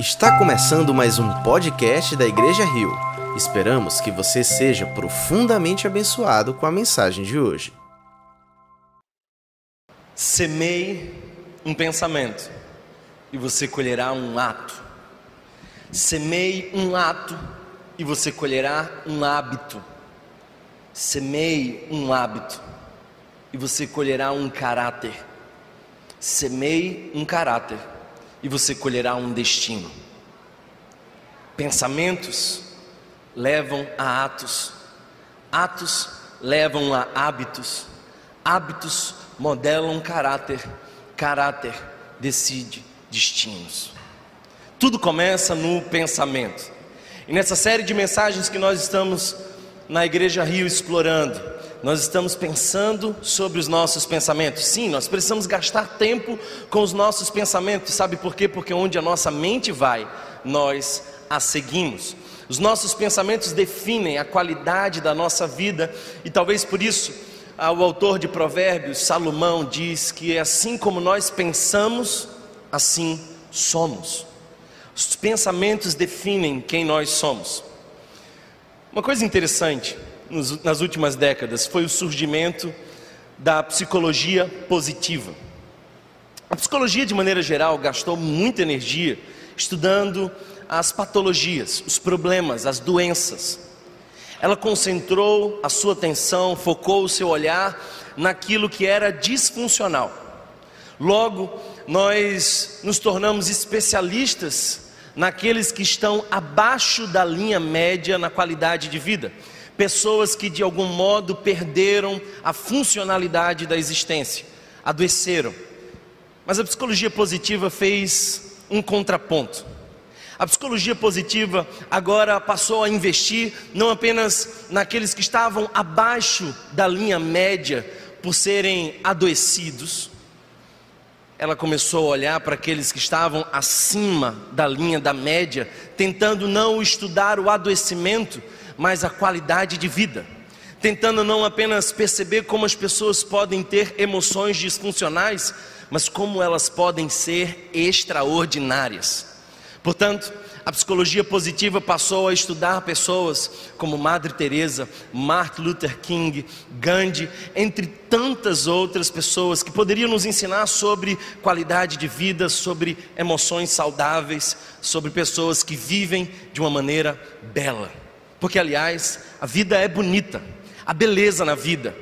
Está começando mais um podcast da Igreja Rio. Esperamos que você seja profundamente abençoado com a mensagem de hoje. Semeie um pensamento e você colherá um ato. Semeie um ato e você colherá um hábito. Semeie um hábito e você colherá um caráter. Semeie um caráter e você colherá um destino. Pensamentos levam a atos, atos levam a hábitos, hábitos modelam caráter, caráter decide destinos. Tudo começa no pensamento. E nessa série de mensagens que nós estamos na Igreja Rio explorando, nós estamos pensando sobre os nossos pensamentos. Sim, nós precisamos gastar tempo com os nossos pensamentos. Sabe por quê? Porque onde a nossa mente vai, nós a seguimos. Os nossos pensamentos definem a qualidade da nossa vida e talvez por isso o autor de Provérbios, Salomão, diz que é assim como nós pensamos, assim somos. Os pensamentos definem quem nós somos. Uma coisa interessante nas últimas décadas foi o surgimento da psicologia positiva. A psicologia, de maneira geral, gastou muita energia estudando as patologias, os problemas, as doenças. Ela concentrou a sua atenção, focou o seu olhar naquilo que era disfuncional. Logo, nós nos tornamos especialistas naqueles que estão abaixo da linha média na qualidade de vida pessoas que de algum modo perderam a funcionalidade da existência, adoeceram. Mas a psicologia positiva fez um contraponto. A psicologia positiva agora passou a investir não apenas naqueles que estavam abaixo da linha média por serem adoecidos, ela começou a olhar para aqueles que estavam acima da linha da média, tentando não estudar o adoecimento, mas a qualidade de vida, tentando não apenas perceber como as pessoas podem ter emoções disfuncionais, mas como elas podem ser extraordinárias. Portanto, a psicologia positiva passou a estudar pessoas como Madre Teresa, Martin Luther King, Gandhi, entre tantas outras pessoas que poderiam nos ensinar sobre qualidade de vida, sobre emoções saudáveis, sobre pessoas que vivem de uma maneira bela. Porque, aliás, a vida é bonita, a beleza na vida.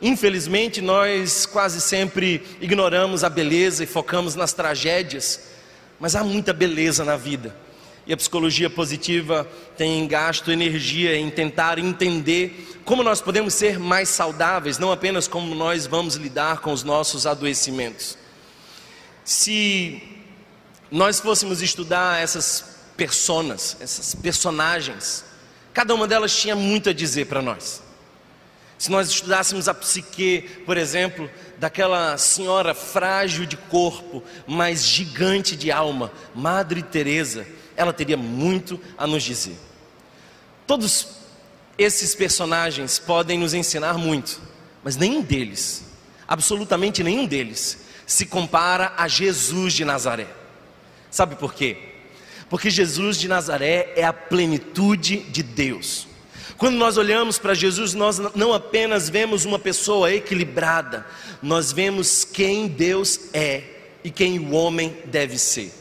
Infelizmente, nós quase sempre ignoramos a beleza e focamos nas tragédias, mas há muita beleza na vida. E a psicologia positiva tem gasto energia em tentar entender como nós podemos ser mais saudáveis, não apenas como nós vamos lidar com os nossos adoecimentos. Se nós fôssemos estudar essas personas, essas personagens, Cada uma delas tinha muito a dizer para nós. Se nós estudássemos a psique, por exemplo, daquela senhora frágil de corpo, mas gigante de alma, Madre Teresa, ela teria muito a nos dizer. Todos esses personagens podem nos ensinar muito, mas nenhum deles, absolutamente nenhum deles, se compara a Jesus de Nazaré. Sabe por quê? Porque Jesus de Nazaré é a plenitude de Deus. Quando nós olhamos para Jesus, nós não apenas vemos uma pessoa equilibrada, nós vemos quem Deus é e quem o homem deve ser.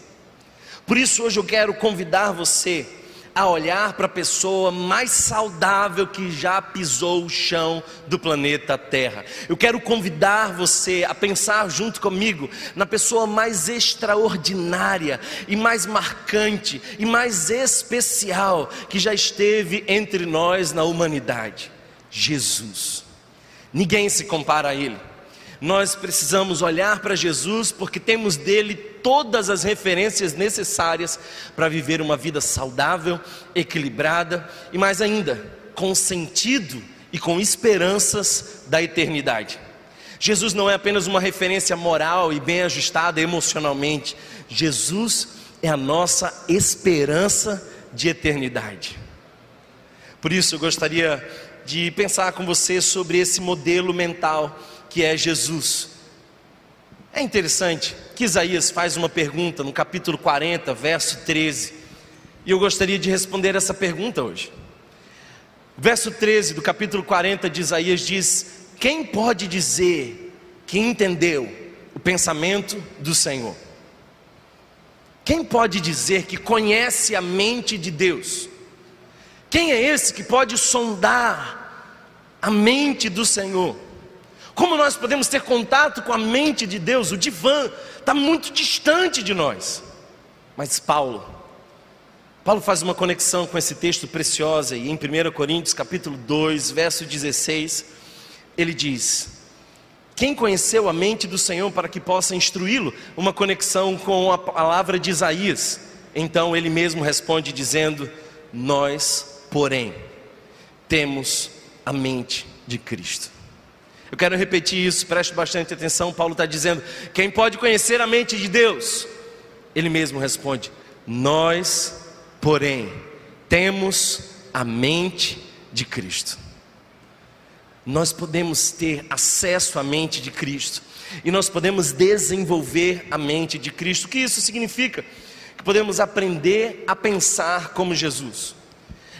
Por isso, hoje eu quero convidar você a olhar para a pessoa mais saudável que já pisou o chão do planeta Terra. Eu quero convidar você a pensar junto comigo na pessoa mais extraordinária e mais marcante e mais especial que já esteve entre nós na humanidade: Jesus. Ninguém se compara a Ele. Nós precisamos olhar para Jesus porque temos dele todas as referências necessárias para viver uma vida saudável, equilibrada e mais ainda, com sentido e com esperanças da eternidade. Jesus não é apenas uma referência moral e bem ajustada emocionalmente, Jesus é a nossa esperança de eternidade. Por isso eu gostaria de pensar com você sobre esse modelo mental que é Jesus É interessante que Isaías faz uma pergunta no capítulo 40, verso 13, e eu gostaria de responder essa pergunta hoje. Verso 13 do capítulo 40 de Isaías diz: Quem pode dizer que entendeu o pensamento do Senhor? Quem pode dizer que conhece a mente de Deus? Quem é esse que pode sondar a mente do Senhor? Como nós podemos ter contato com a mente de Deus? O divã está muito distante de nós. Mas Paulo, Paulo faz uma conexão com esse texto precioso e em 1 Coríntios capítulo 2, verso 16, ele diz: Quem conheceu a mente do Senhor para que possa instruí-lo? Uma conexão com a palavra de Isaías. Então ele mesmo responde dizendo: Nós, porém, temos a mente de Cristo. Eu quero repetir isso, preste bastante atenção. Paulo está dizendo: quem pode conhecer a mente de Deus? Ele mesmo responde: Nós, porém, temos a mente de Cristo. Nós podemos ter acesso à mente de Cristo e nós podemos desenvolver a mente de Cristo. O que isso significa? Que podemos aprender a pensar como Jesus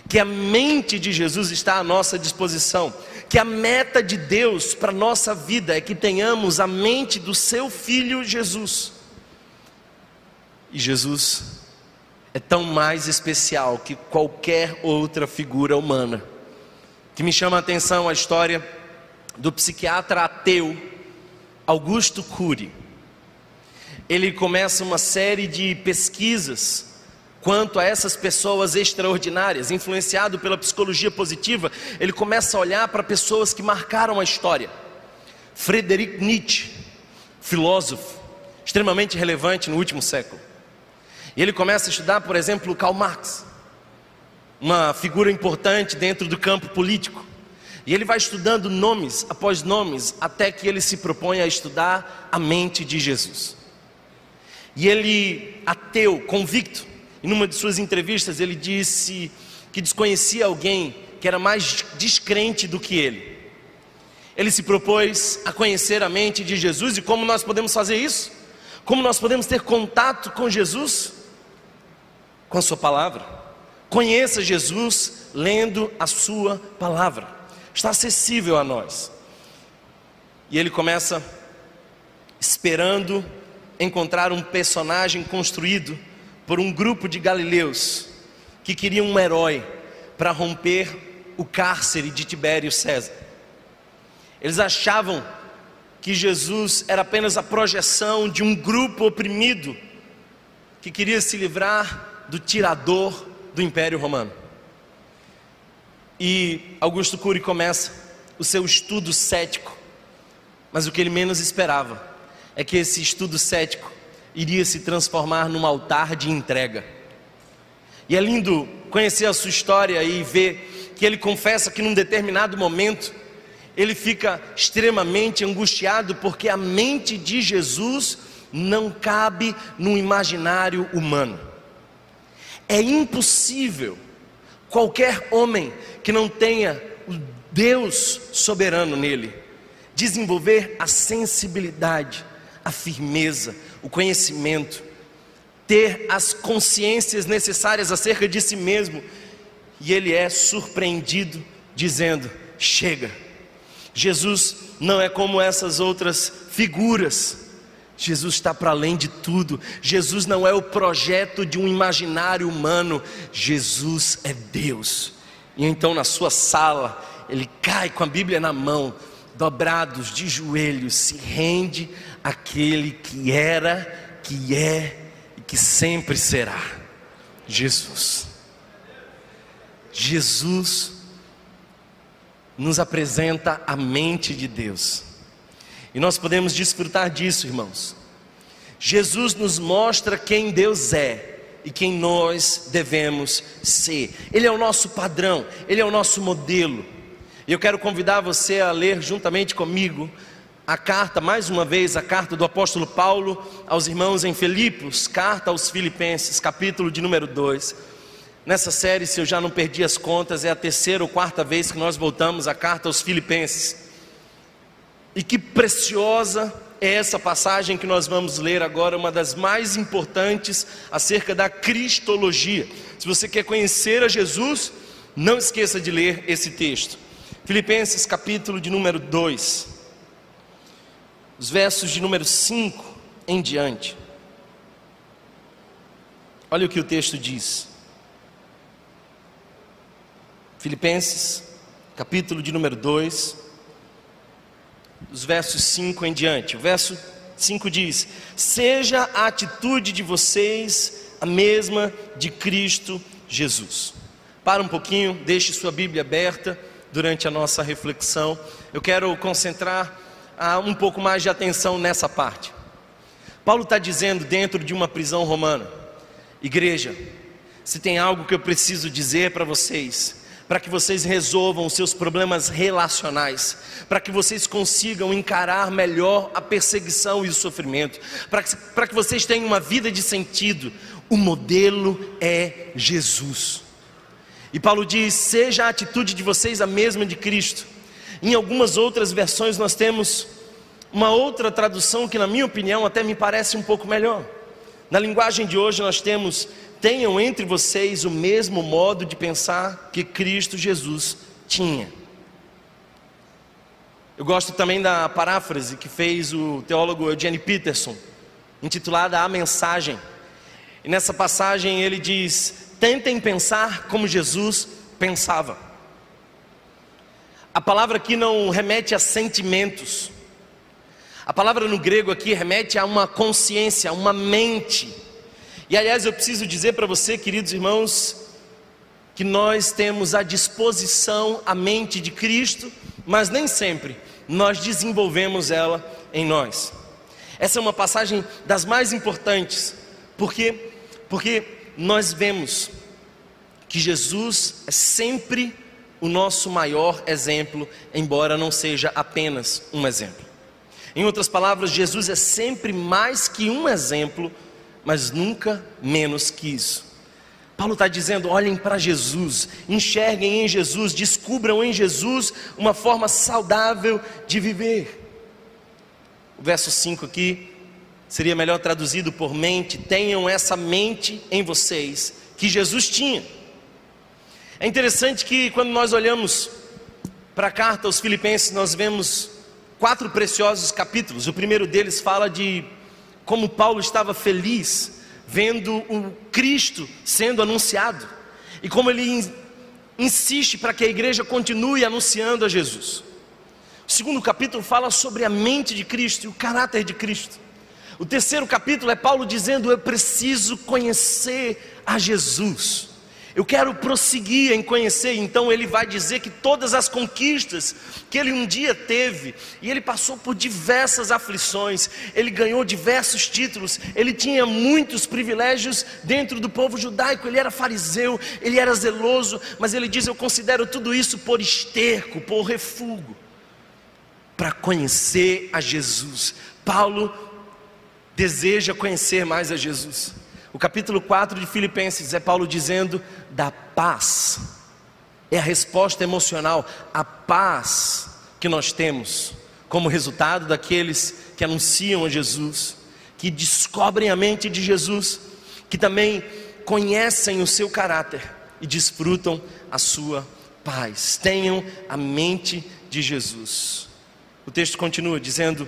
que a mente de Jesus está à nossa disposição, que a meta de Deus para nossa vida é que tenhamos a mente do seu filho Jesus. E Jesus é tão mais especial que qualquer outra figura humana. Que me chama a atenção a história do psiquiatra ateu Augusto Cury. Ele começa uma série de pesquisas quanto a essas pessoas extraordinárias, influenciado pela psicologia positiva, ele começa a olhar para pessoas que marcaram a história. Friedrich Nietzsche, filósofo, extremamente relevante no último século. E ele começa a estudar, por exemplo, Karl Marx, uma figura importante dentro do campo político. E ele vai estudando nomes após nomes, até que ele se propõe a estudar a mente de Jesus. E ele, ateu, convicto, em uma de suas entrevistas, ele disse que desconhecia alguém que era mais descrente do que ele. Ele se propôs a conhecer a mente de Jesus e como nós podemos fazer isso? Como nós podemos ter contato com Jesus? Com a Sua palavra. Conheça Jesus lendo a Sua palavra. Está acessível a nós. E ele começa esperando encontrar um personagem construído por um grupo de galileus que queriam um herói para romper o cárcere de Tibério César. Eles achavam que Jesus era apenas a projeção de um grupo oprimido que queria se livrar do tirador do Império Romano. E Augusto Cury começa o seu estudo cético, mas o que ele menos esperava é que esse estudo cético iria se transformar num altar de entrega. E é lindo conhecer a sua história e ver que ele confessa que num determinado momento ele fica extremamente angustiado porque a mente de Jesus não cabe no imaginário humano. É impossível qualquer homem que não tenha o Deus soberano nele desenvolver a sensibilidade, a firmeza, o conhecimento, ter as consciências necessárias acerca de si mesmo, e ele é surpreendido dizendo: chega. Jesus não é como essas outras figuras. Jesus está para além de tudo. Jesus não é o projeto de um imaginário humano. Jesus é Deus. E então, na sua sala, ele cai com a Bíblia na mão, dobrados de joelhos, se rende aquele que era, que é e que sempre será Jesus. Jesus nos apresenta a mente de Deus. E nós podemos desfrutar disso, irmãos. Jesus nos mostra quem Deus é e quem nós devemos ser. Ele é o nosso padrão, ele é o nosso modelo. E eu quero convidar você a ler juntamente comigo a carta, mais uma vez, a carta do apóstolo Paulo aos irmãos em Filipos, carta aos Filipenses, capítulo de número 2. Nessa série, se eu já não perdi as contas, é a terceira ou quarta vez que nós voltamos à carta aos Filipenses. E que preciosa é essa passagem que nós vamos ler agora, uma das mais importantes acerca da cristologia. Se você quer conhecer a Jesus, não esqueça de ler esse texto. Filipenses capítulo de número 2, os versos de número 5 em diante. Olha o que o texto diz. Filipenses, capítulo de número 2, os versos 5 em diante. O verso 5 diz: Seja a atitude de vocês a mesma de Cristo Jesus. Para um pouquinho, deixe sua Bíblia aberta durante a nossa reflexão. Eu quero concentrar ah, um pouco mais de atenção nessa parte. Paulo está dizendo dentro de uma prisão romana: Igreja, se tem algo que eu preciso dizer para vocês, para que vocês resolvam os seus problemas relacionais, para que vocês consigam encarar melhor a perseguição e o sofrimento, para que, para que vocês tenham uma vida de sentido. O modelo é Jesus. E Paulo diz: seja a atitude de vocês a mesma de Cristo. Em algumas outras versões nós temos uma outra tradução que, na minha opinião, até me parece um pouco melhor. Na linguagem de hoje nós temos tenham entre vocês o mesmo modo de pensar que Cristo Jesus tinha. Eu gosto também da paráfrase que fez o teólogo Eugene Peterson, intitulada A Mensagem. E nessa passagem ele diz: tentem pensar como Jesus pensava. A palavra aqui não remete a sentimentos. A palavra no grego aqui remete a uma consciência, a uma mente. E aliás, eu preciso dizer para você, queridos irmãos, que nós temos à disposição a mente de Cristo, mas nem sempre nós desenvolvemos ela em nós. Essa é uma passagem das mais importantes, porque porque nós vemos que Jesus é sempre o nosso maior exemplo, embora não seja apenas um exemplo. Em outras palavras, Jesus é sempre mais que um exemplo mas nunca menos que isso. Paulo está dizendo: olhem para Jesus, enxerguem em Jesus, descubram em Jesus uma forma saudável de viver. O verso 5 aqui seria melhor traduzido por mente: tenham essa mente em vocês que Jesus tinha. É interessante que quando nós olhamos para a carta aos Filipenses, nós vemos quatro preciosos capítulos. O primeiro deles fala de como Paulo estava feliz vendo o Cristo sendo anunciado e como ele insiste para que a igreja continue anunciando a Jesus. O segundo capítulo fala sobre a mente de Cristo e o caráter de Cristo. O terceiro capítulo é Paulo dizendo: Eu preciso conhecer a Jesus. Eu quero prosseguir em conhecer, então ele vai dizer que todas as conquistas que ele um dia teve, e ele passou por diversas aflições, ele ganhou diversos títulos, ele tinha muitos privilégios dentro do povo judaico, ele era fariseu, ele era zeloso, mas ele diz: Eu considero tudo isso por esterco, por refúgio, para conhecer a Jesus. Paulo deseja conhecer mais a Jesus. O capítulo 4 de Filipenses é Paulo dizendo da paz. É a resposta emocional, a paz que nós temos como resultado daqueles que anunciam a Jesus, que descobrem a mente de Jesus, que também conhecem o seu caráter e desfrutam a sua paz. Tenham a mente de Jesus. O texto continua dizendo: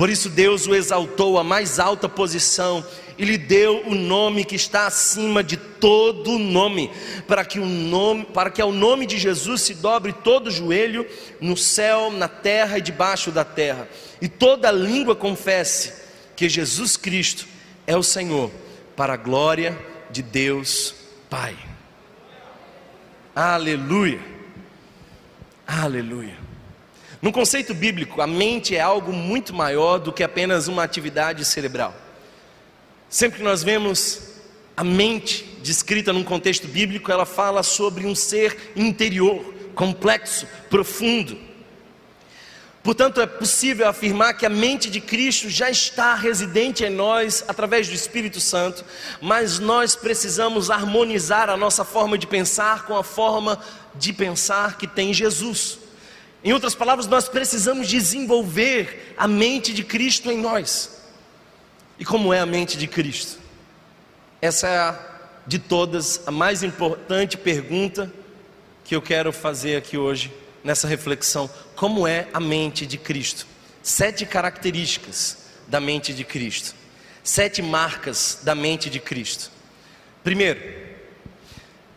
Por isso Deus o exaltou à mais alta posição e lhe deu o nome que está acima de todo nome, para que o nome, para que ao nome de Jesus se dobre todo joelho no céu, na terra e debaixo da terra, e toda língua confesse que Jesus Cristo é o Senhor, para a glória de Deus Pai. Aleluia. Aleluia. No conceito bíblico, a mente é algo muito maior do que apenas uma atividade cerebral. Sempre que nós vemos a mente descrita num contexto bíblico, ela fala sobre um ser interior, complexo, profundo. Portanto, é possível afirmar que a mente de Cristo já está residente em nós através do Espírito Santo, mas nós precisamos harmonizar a nossa forma de pensar com a forma de pensar que tem Jesus. Em outras palavras, nós precisamos desenvolver a mente de Cristo em nós. E como é a mente de Cristo? Essa é a, de todas a mais importante pergunta que eu quero fazer aqui hoje nessa reflexão. Como é a mente de Cristo? Sete características da mente de Cristo. Sete marcas da mente de Cristo. Primeiro,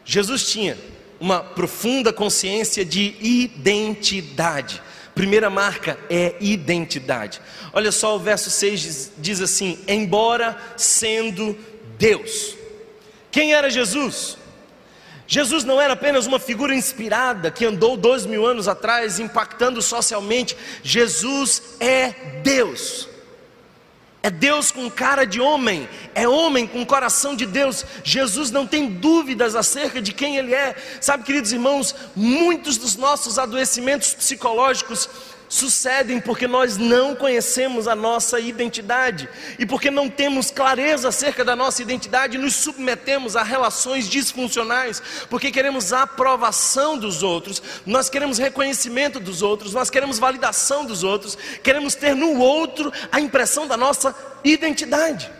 Jesus tinha uma profunda consciência de identidade. Primeira marca é identidade. Olha só o verso 6 diz, assim: Embora sendo Deus. Quem era Jesus? Jesus não era apenas uma figura inspirada que andou dois mil anos atrás impactando socialmente. Jesus é Deus. É Deus com cara de homem, é homem com coração de Deus. Jesus não tem dúvidas acerca de quem Ele é. Sabe, queridos irmãos, muitos dos nossos adoecimentos psicológicos sucedem porque nós não conhecemos a nossa identidade e porque não temos clareza acerca da nossa identidade, nos submetemos a relações disfuncionais, porque queremos a aprovação dos outros, nós queremos reconhecimento dos outros, nós queremos validação dos outros, queremos ter no outro a impressão da nossa identidade.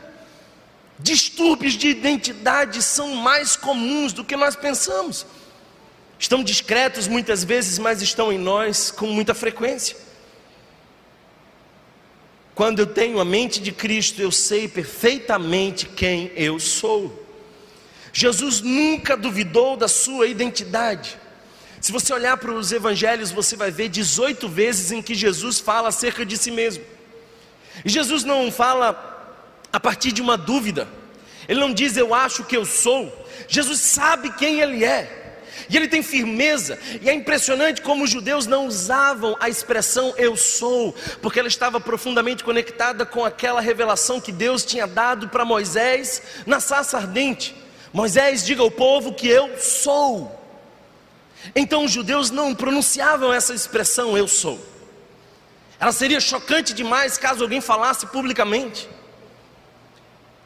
Distúrbios de identidade são mais comuns do que nós pensamos. Estão discretos muitas vezes, mas estão em nós com muita frequência. Quando eu tenho a mente de Cristo, eu sei perfeitamente quem eu sou. Jesus nunca duvidou da sua identidade. Se você olhar para os evangelhos, você vai ver 18 vezes em que Jesus fala acerca de si mesmo. E Jesus não fala a partir de uma dúvida. Ele não diz eu acho que eu sou. Jesus sabe quem ele é. E ele tem firmeza, e é impressionante como os judeus não usavam a expressão eu sou, porque ela estava profundamente conectada com aquela revelação que Deus tinha dado para Moisés na sarça ardente. Moisés, diga ao povo que eu sou. Então os judeus não pronunciavam essa expressão eu sou. Ela seria chocante demais caso alguém falasse publicamente.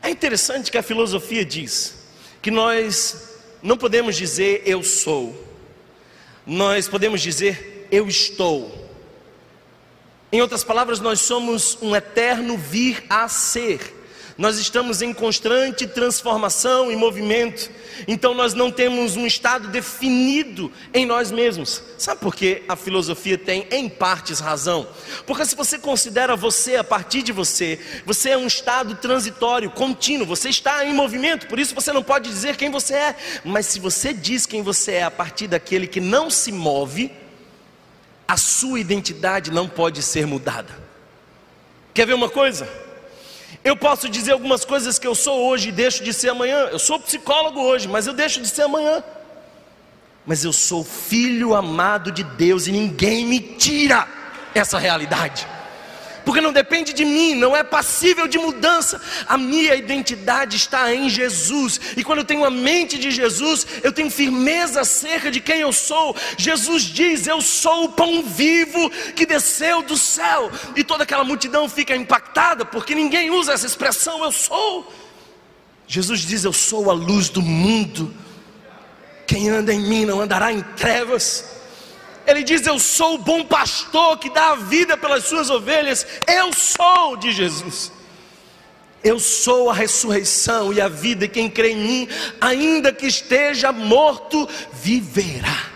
É interessante que a filosofia diz que nós não podemos dizer eu sou, nós podemos dizer eu estou. Em outras palavras, nós somos um eterno vir a ser nós estamos em constante transformação e movimento, então nós não temos um estado definido em nós mesmos. Sabe por que a filosofia tem, em partes, razão? Porque se você considera você a partir de você, você é um estado transitório, contínuo, você está em movimento, por isso você não pode dizer quem você é, mas se você diz quem você é a partir daquele que não se move, a sua identidade não pode ser mudada. Quer ver uma coisa? Eu posso dizer algumas coisas que eu sou hoje e deixo de ser amanhã. Eu sou psicólogo hoje, mas eu deixo de ser amanhã. Mas eu sou filho amado de Deus e ninguém me tira essa realidade porque não depende de mim, não é passível de mudança. A minha identidade está em Jesus, e quando eu tenho a mente de Jesus, eu tenho firmeza acerca de quem eu sou. Jesus diz: Eu sou o pão vivo que desceu do céu, e toda aquela multidão fica impactada, porque ninguém usa essa expressão, eu sou. Jesus diz: Eu sou a luz do mundo. Quem anda em mim não andará em trevas. Ele diz: Eu sou o bom pastor que dá a vida pelas suas ovelhas. Eu sou de Jesus. Eu sou a ressurreição e a vida, e quem crê em mim, ainda que esteja morto, viverá.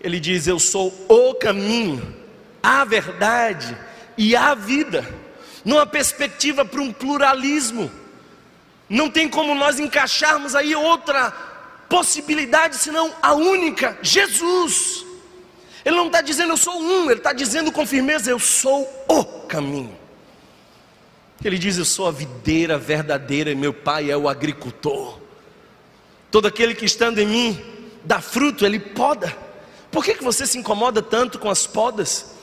Ele diz: Eu sou o caminho, a verdade e a vida, numa perspectiva para um pluralismo. Não tem como nós encaixarmos aí outra possibilidade senão a única: Jesus. Ele não está dizendo eu sou um, ele está dizendo com firmeza: eu sou o caminho. Ele diz: Eu sou a videira verdadeira e meu pai é o agricultor. Todo aquele que estando em mim dá fruto, ele poda. Por que, que você se incomoda tanto com as podas?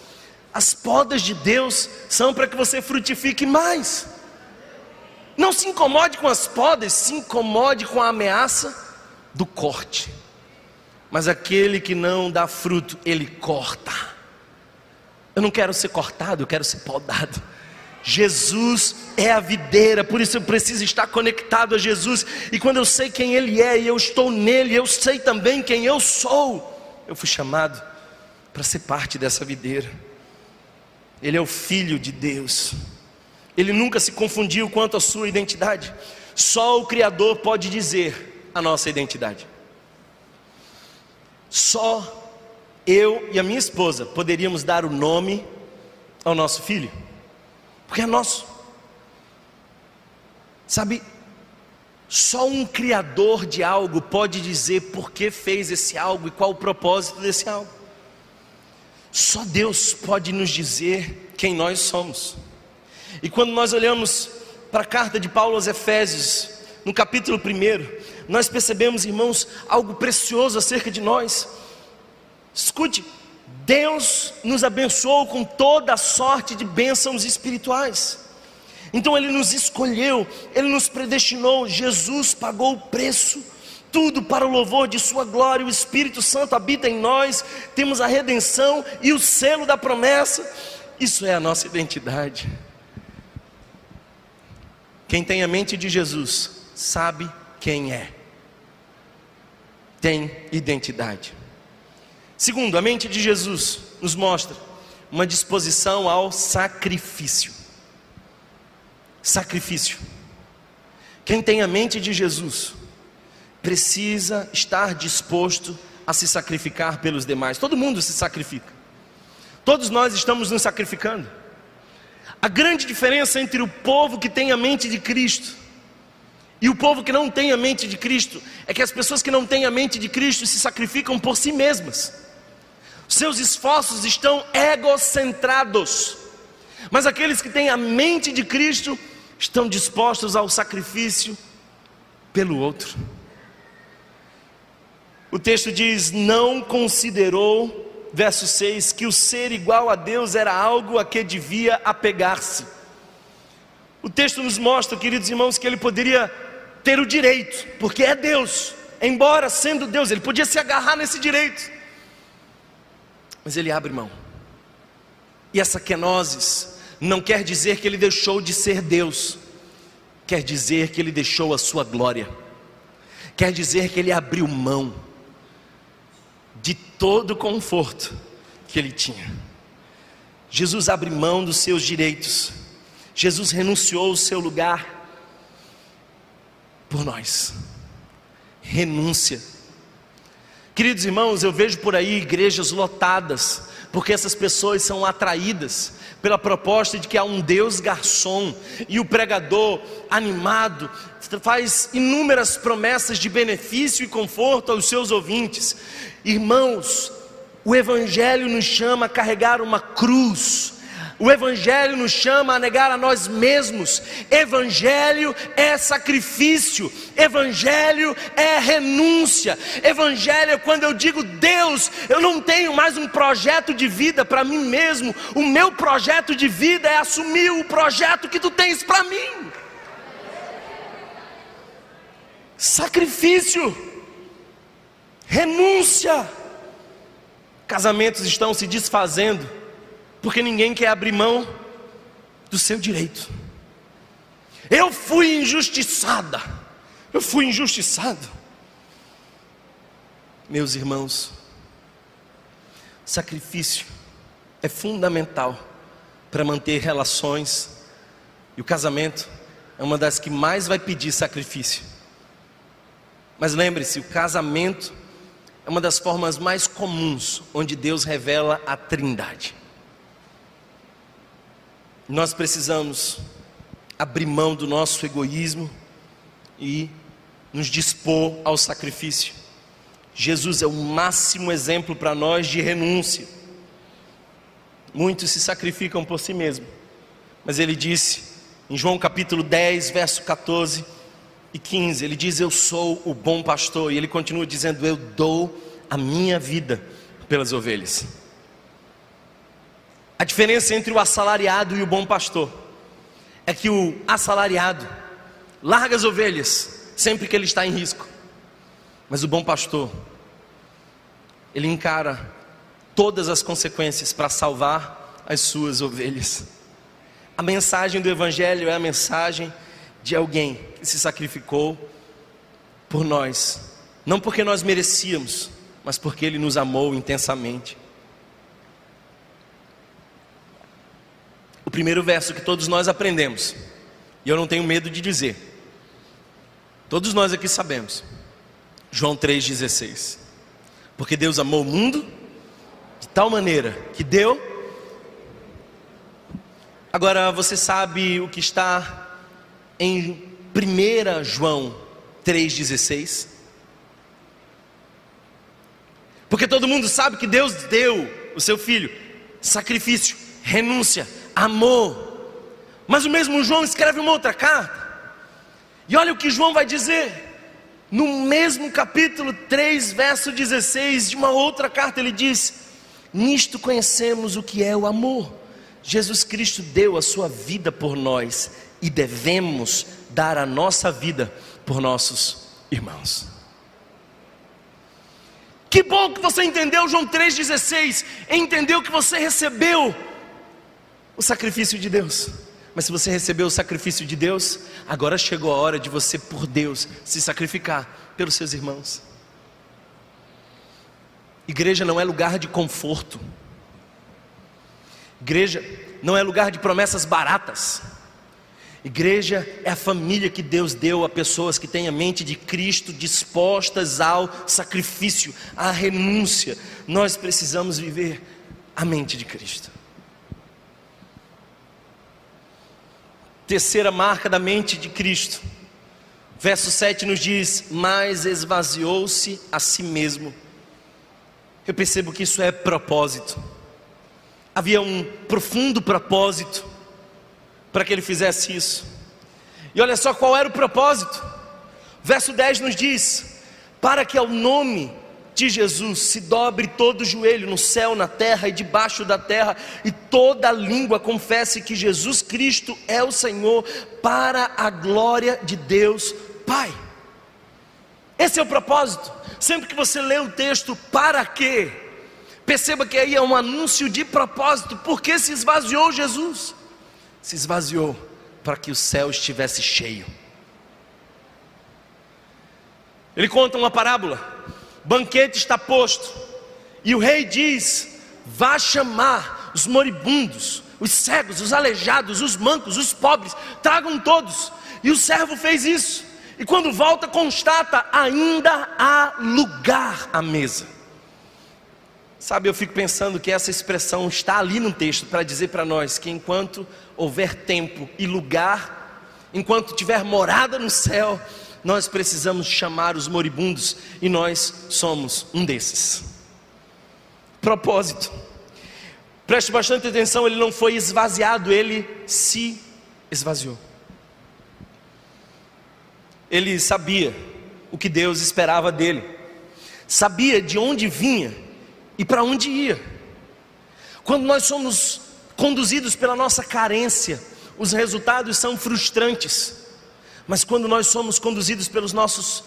As podas de Deus são para que você frutifique mais. Não se incomode com as podas, se incomode com a ameaça do corte. Mas aquele que não dá fruto, ele corta. Eu não quero ser cortado, eu quero ser podado. Jesus é a videira, por isso eu preciso estar conectado a Jesus. E quando eu sei quem Ele é e eu estou nele, eu sei também quem eu sou. Eu fui chamado para ser parte dessa videira. Ele é o Filho de Deus. Ele nunca se confundiu quanto à sua identidade. Só o Criador pode dizer a nossa identidade. Só eu e a minha esposa poderíamos dar o nome ao nosso filho, porque é nosso. Sabe, só um criador de algo pode dizer por que fez esse algo e qual o propósito desse algo. Só Deus pode nos dizer quem nós somos. E quando nós olhamos para a carta de Paulo aos Efésios, no capítulo 1, nós percebemos, irmãos, algo precioso acerca de nós. Escute, Deus nos abençoou com toda a sorte de bênçãos espirituais. Então Ele nos escolheu, Ele nos predestinou, Jesus pagou o preço, tudo para o louvor de Sua glória, o Espírito Santo habita em nós, temos a redenção e o selo da promessa, isso é a nossa identidade. Quem tem a mente de Jesus sabe quem é, tem identidade. Segundo, a mente de Jesus nos mostra uma disposição ao sacrifício. Sacrifício. Quem tem a mente de Jesus precisa estar disposto a se sacrificar pelos demais. Todo mundo se sacrifica. Todos nós estamos nos sacrificando. A grande diferença entre o povo que tem a mente de Cristo e o povo que não tem a mente de Cristo é que as pessoas que não têm a mente de Cristo se sacrificam por si mesmas. Seus esforços estão egocentrados. Mas aqueles que têm a mente de Cristo estão dispostos ao sacrifício pelo outro. O texto diz: Não considerou, verso 6, que o ser igual a Deus era algo a que devia apegar-se. O texto nos mostra, queridos irmãos, que ele poderia ter o direito, porque é Deus, embora sendo Deus, ele podia se agarrar nesse direito, mas ele abre mão. E essa kenosis não quer dizer que ele deixou de ser Deus, quer dizer que ele deixou a sua glória, quer dizer que ele abriu mão de todo o conforto que ele tinha. Jesus abre mão dos seus direitos, Jesus renunciou ao seu lugar por nós. Renúncia. Queridos irmãos, eu vejo por aí igrejas lotadas, porque essas pessoas são atraídas pela proposta de que há um Deus garçom e o pregador animado faz inúmeras promessas de benefício e conforto aos seus ouvintes. Irmãos, o Evangelho nos chama a carregar uma cruz, o Evangelho nos chama a negar a nós mesmos. Evangelho é sacrifício. Evangelho é renúncia. Evangelho é quando eu digo, Deus, eu não tenho mais um projeto de vida para mim mesmo. O meu projeto de vida é assumir o projeto que tu tens para mim. Sacrifício, renúncia. Casamentos estão se desfazendo porque ninguém quer abrir mão do seu direito. Eu fui injustiçada, eu fui injustiçado. Meus irmãos, sacrifício é fundamental para manter relações, e o casamento é uma das que mais vai pedir sacrifício. Mas lembre-se, o casamento é uma das formas mais comuns onde Deus revela a Trindade. Nós precisamos abrir mão do nosso egoísmo e nos dispor ao sacrifício. Jesus é o máximo exemplo para nós de renúncia. Muitos se sacrificam por si mesmos, mas ele disse em João capítulo 10, verso 14 e 15: Ele diz: Eu sou o bom pastor, e ele continua dizendo: Eu dou a minha vida pelas ovelhas. A diferença entre o assalariado e o bom pastor é que o assalariado larga as ovelhas sempre que ele está em risco, mas o bom pastor, ele encara todas as consequências para salvar as suas ovelhas. A mensagem do Evangelho é a mensagem de alguém que se sacrificou por nós, não porque nós merecíamos, mas porque Ele nos amou intensamente. Primeiro verso que todos nós aprendemos, e eu não tenho medo de dizer, todos nós aqui sabemos, João 3,16, porque Deus amou o mundo de tal maneira que deu. Agora você sabe o que está em 1 João 3,16? Porque todo mundo sabe que Deus deu o seu filho, sacrifício, renúncia, amor. Mas o mesmo João escreve uma outra carta. E olha o que João vai dizer. No mesmo capítulo 3, verso 16, de uma outra carta, ele diz: Nisto conhecemos o que é o amor. Jesus Cristo deu a sua vida por nós e devemos dar a nossa vida por nossos irmãos. Que bom que você entendeu João 3,16, entendeu que você recebeu o sacrifício de Deus. Mas se você recebeu o sacrifício de Deus, agora chegou a hora de você, por Deus, se sacrificar pelos seus irmãos. Igreja não é lugar de conforto. Igreja não é lugar de promessas baratas. Igreja é a família que Deus deu a pessoas que têm a mente de Cristo dispostas ao sacrifício, à renúncia. Nós precisamos viver a mente de Cristo. Terceira marca da mente de Cristo. Verso 7 nos diz: Mas esvaziou-se a si mesmo eu percebo que isso é propósito. Havia um profundo propósito para que ele fizesse isso. E olha só qual era o propósito. Verso 10 nos diz: Para que ao nome de Jesus se dobre todo joelho no céu, na terra e debaixo da terra, e toda língua confesse que Jesus Cristo é o Senhor, para a glória de Deus Pai. Esse é o propósito. Sempre que você lê o texto, para quê? Perceba que aí é um anúncio de propósito, porque se esvaziou Jesus? Se esvaziou para que o céu estivesse cheio. Ele conta uma parábola: banquete está posto, e o rei diz: vá chamar os moribundos, os cegos, os aleijados, os mancos, os pobres, tragam todos. E o servo fez isso. E quando volta, constata: ainda há lugar à mesa. Sabe, eu fico pensando que essa expressão está ali no texto para dizer para nós que enquanto houver tempo e lugar, enquanto tiver morada no céu, nós precisamos chamar os moribundos e nós somos um desses. Propósito. Preste bastante atenção, ele não foi esvaziado, ele se esvaziou ele sabia o que Deus esperava dele, sabia de onde vinha e para onde ia. Quando nós somos conduzidos pela nossa carência, os resultados são frustrantes, mas quando nós somos conduzidos pelos nossos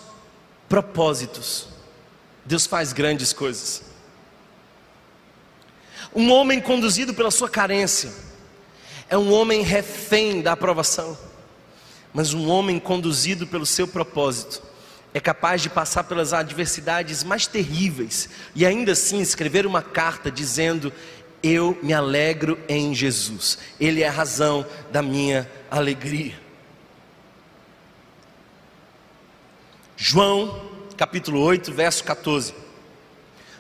propósitos, Deus faz grandes coisas. Um homem conduzido pela sua carência é um homem refém da aprovação. Mas um homem conduzido pelo seu propósito é capaz de passar pelas adversidades mais terríveis e ainda assim escrever uma carta dizendo: Eu me alegro em Jesus, Ele é a razão da minha alegria. João, capítulo 8, verso 14,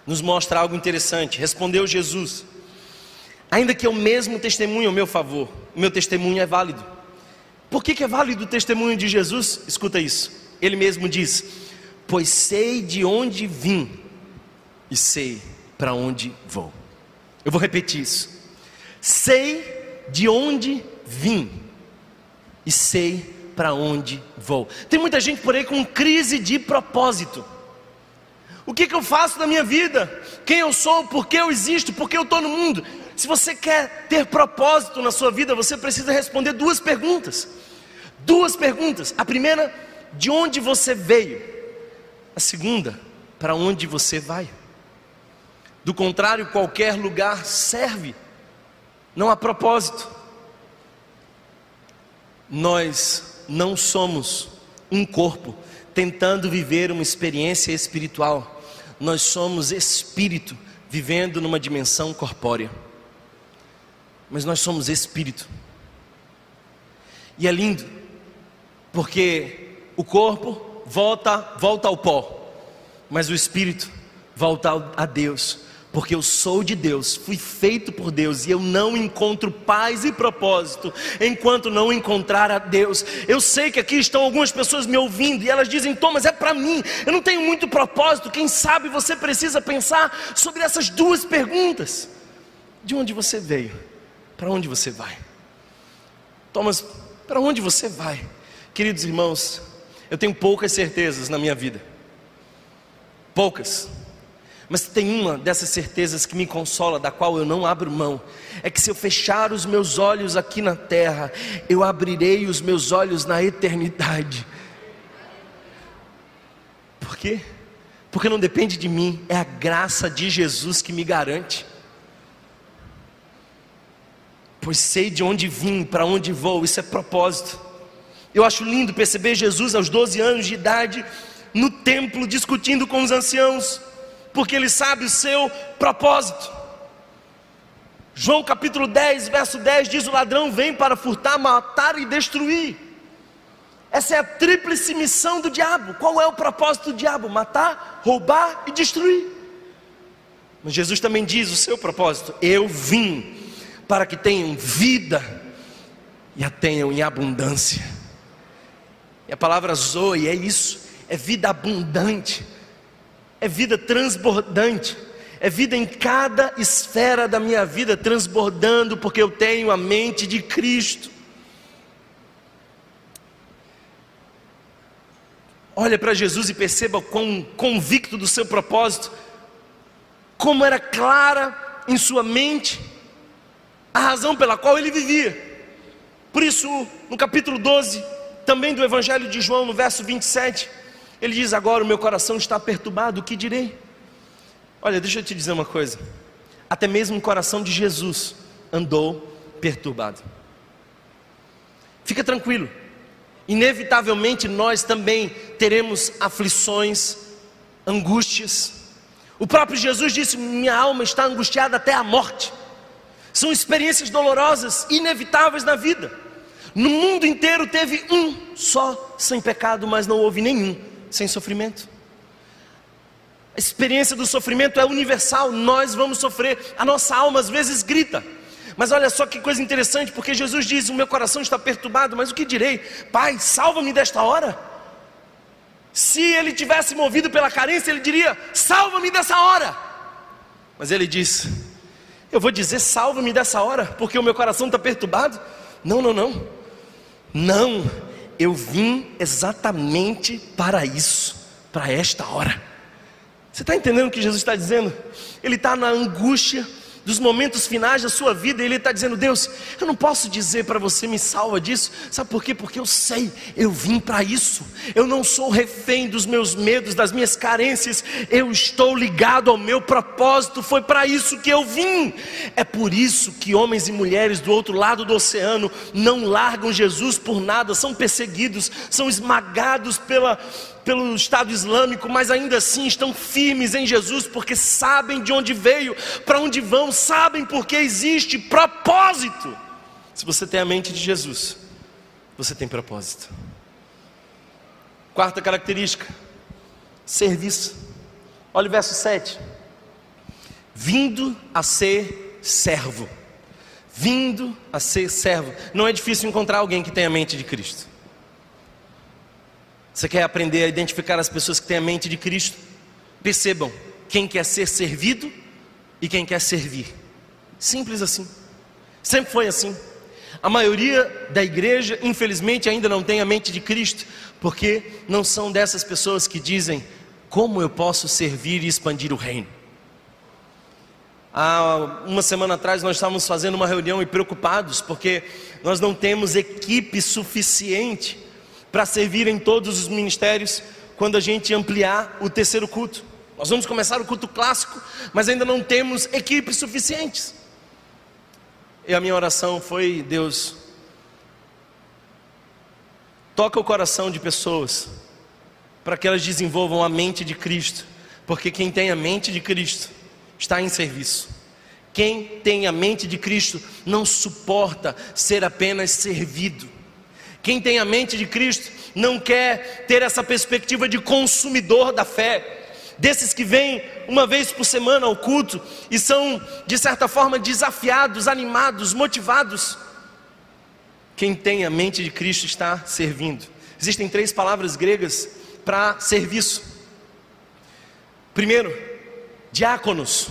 nos mostra algo interessante. Respondeu Jesus: Ainda que eu mesmo testemunhe ao meu favor, o meu testemunho é válido por que, que é válido o testemunho de Jesus? Escuta isso. Ele mesmo diz: Pois sei de onde vim e sei para onde vou. Eu vou repetir isso. Sei de onde vim e sei para onde vou. Tem muita gente por aí com crise de propósito. O que, que eu faço na minha vida? Quem eu sou? Por que eu existo? Por que eu estou no mundo? Se você quer ter propósito na sua vida, você precisa responder duas perguntas. Duas perguntas. A primeira, de onde você veio? A segunda, para onde você vai? Do contrário, qualquer lugar serve, não há propósito. Nós não somos um corpo tentando viver uma experiência espiritual, nós somos espírito vivendo numa dimensão corpórea, mas nós somos espírito, e é lindo, porque o corpo volta, volta ao pó, mas o espírito volta a Deus, porque eu sou de Deus, fui feito por Deus e eu não encontro paz e propósito enquanto não encontrar a Deus. Eu sei que aqui estão algumas pessoas me ouvindo e elas dizem: Thomas, é para mim, eu não tenho muito propósito. Quem sabe você precisa pensar sobre essas duas perguntas: de onde você veio, para onde você vai? Thomas, para onde você vai? Queridos irmãos, eu tenho poucas certezas na minha vida, poucas. Mas tem uma dessas certezas que me consola, da qual eu não abro mão: é que se eu fechar os meus olhos aqui na terra, eu abrirei os meus olhos na eternidade. Por quê? Porque não depende de mim, é a graça de Jesus que me garante. Pois sei de onde vim, para onde vou, isso é propósito. Eu acho lindo perceber Jesus aos 12 anos de idade no templo discutindo com os anciãos porque Ele sabe o seu propósito. João capítulo 10, verso 10 diz: O ladrão vem para furtar, matar e destruir. Essa é a tríplice missão do diabo. Qual é o propósito do diabo? Matar, roubar e destruir. Mas Jesus também diz o seu propósito: Eu vim para que tenham vida e a tenham em abundância. E a palavra zoe é isso, é vida abundante é vida transbordante, é vida em cada esfera da minha vida transbordando, porque eu tenho a mente de Cristo. Olha para Jesus e perceba quão convicto do seu propósito, como era clara em sua mente a razão pela qual ele vivia. Por isso, no capítulo 12, também do Evangelho de João, no verso 27, ele diz: Agora o meu coração está perturbado, o que direi? Olha, deixa eu te dizer uma coisa. Até mesmo o coração de Jesus andou perturbado. Fica tranquilo, inevitavelmente nós também teremos aflições, angústias. O próprio Jesus disse: Minha alma está angustiada até a morte. São experiências dolorosas, inevitáveis na vida. No mundo inteiro teve um só sem pecado, mas não houve nenhum sem sofrimento. A experiência do sofrimento é universal, nós vamos sofrer, a nossa alma às vezes grita. Mas olha só que coisa interessante, porque Jesus diz: O meu coração está perturbado, mas o que direi? Pai, salva-me desta hora. Se ele tivesse movido pela carência, ele diria: Salva-me dessa hora. Mas ele diz: Eu vou dizer: Salva-me dessa hora, porque o meu coração está perturbado. Não, não, não. Não, eu vim exatamente para isso, para esta hora. Você está entendendo o que Jesus está dizendo? Ele está na angústia, dos momentos finais da sua vida, ele está dizendo: Deus, eu não posso dizer para você me salva disso, sabe por quê? Porque eu sei, eu vim para isso, eu não sou refém dos meus medos, das minhas carências, eu estou ligado ao meu propósito, foi para isso que eu vim. É por isso que homens e mulheres do outro lado do oceano não largam Jesus por nada, são perseguidos, são esmagados pela pelo Estado Islâmico, mas ainda assim estão firmes em Jesus, porque sabem de onde veio, para onde vão, sabem porque existe propósito. Se você tem a mente de Jesus, você tem propósito. Quarta característica: serviço. Olha o verso 7. Vindo a ser servo. Vindo a ser servo. Não é difícil encontrar alguém que tenha a mente de Cristo. Você quer aprender a identificar as pessoas que têm a mente de Cristo? Percebam quem quer ser servido e quem quer servir. Simples assim. Sempre foi assim. A maioria da igreja, infelizmente, ainda não tem a mente de Cristo, porque não são dessas pessoas que dizem: como eu posso servir e expandir o reino? Há uma semana atrás nós estávamos fazendo uma reunião e preocupados porque nós não temos equipe suficiente para servir em todos os ministérios quando a gente ampliar o terceiro culto. Nós vamos começar o culto clássico, mas ainda não temos equipes suficientes. E a minha oração foi: Deus, toca o coração de pessoas para que elas desenvolvam a mente de Cristo, porque quem tem a mente de Cristo está em serviço. Quem tem a mente de Cristo não suporta ser apenas servido. Quem tem a mente de Cristo não quer ter essa perspectiva de consumidor da fé, desses que vêm uma vez por semana ao culto e são, de certa forma, desafiados, animados, motivados. Quem tem a mente de Cristo está servindo. Existem três palavras gregas para serviço. Primeiro, diáconos.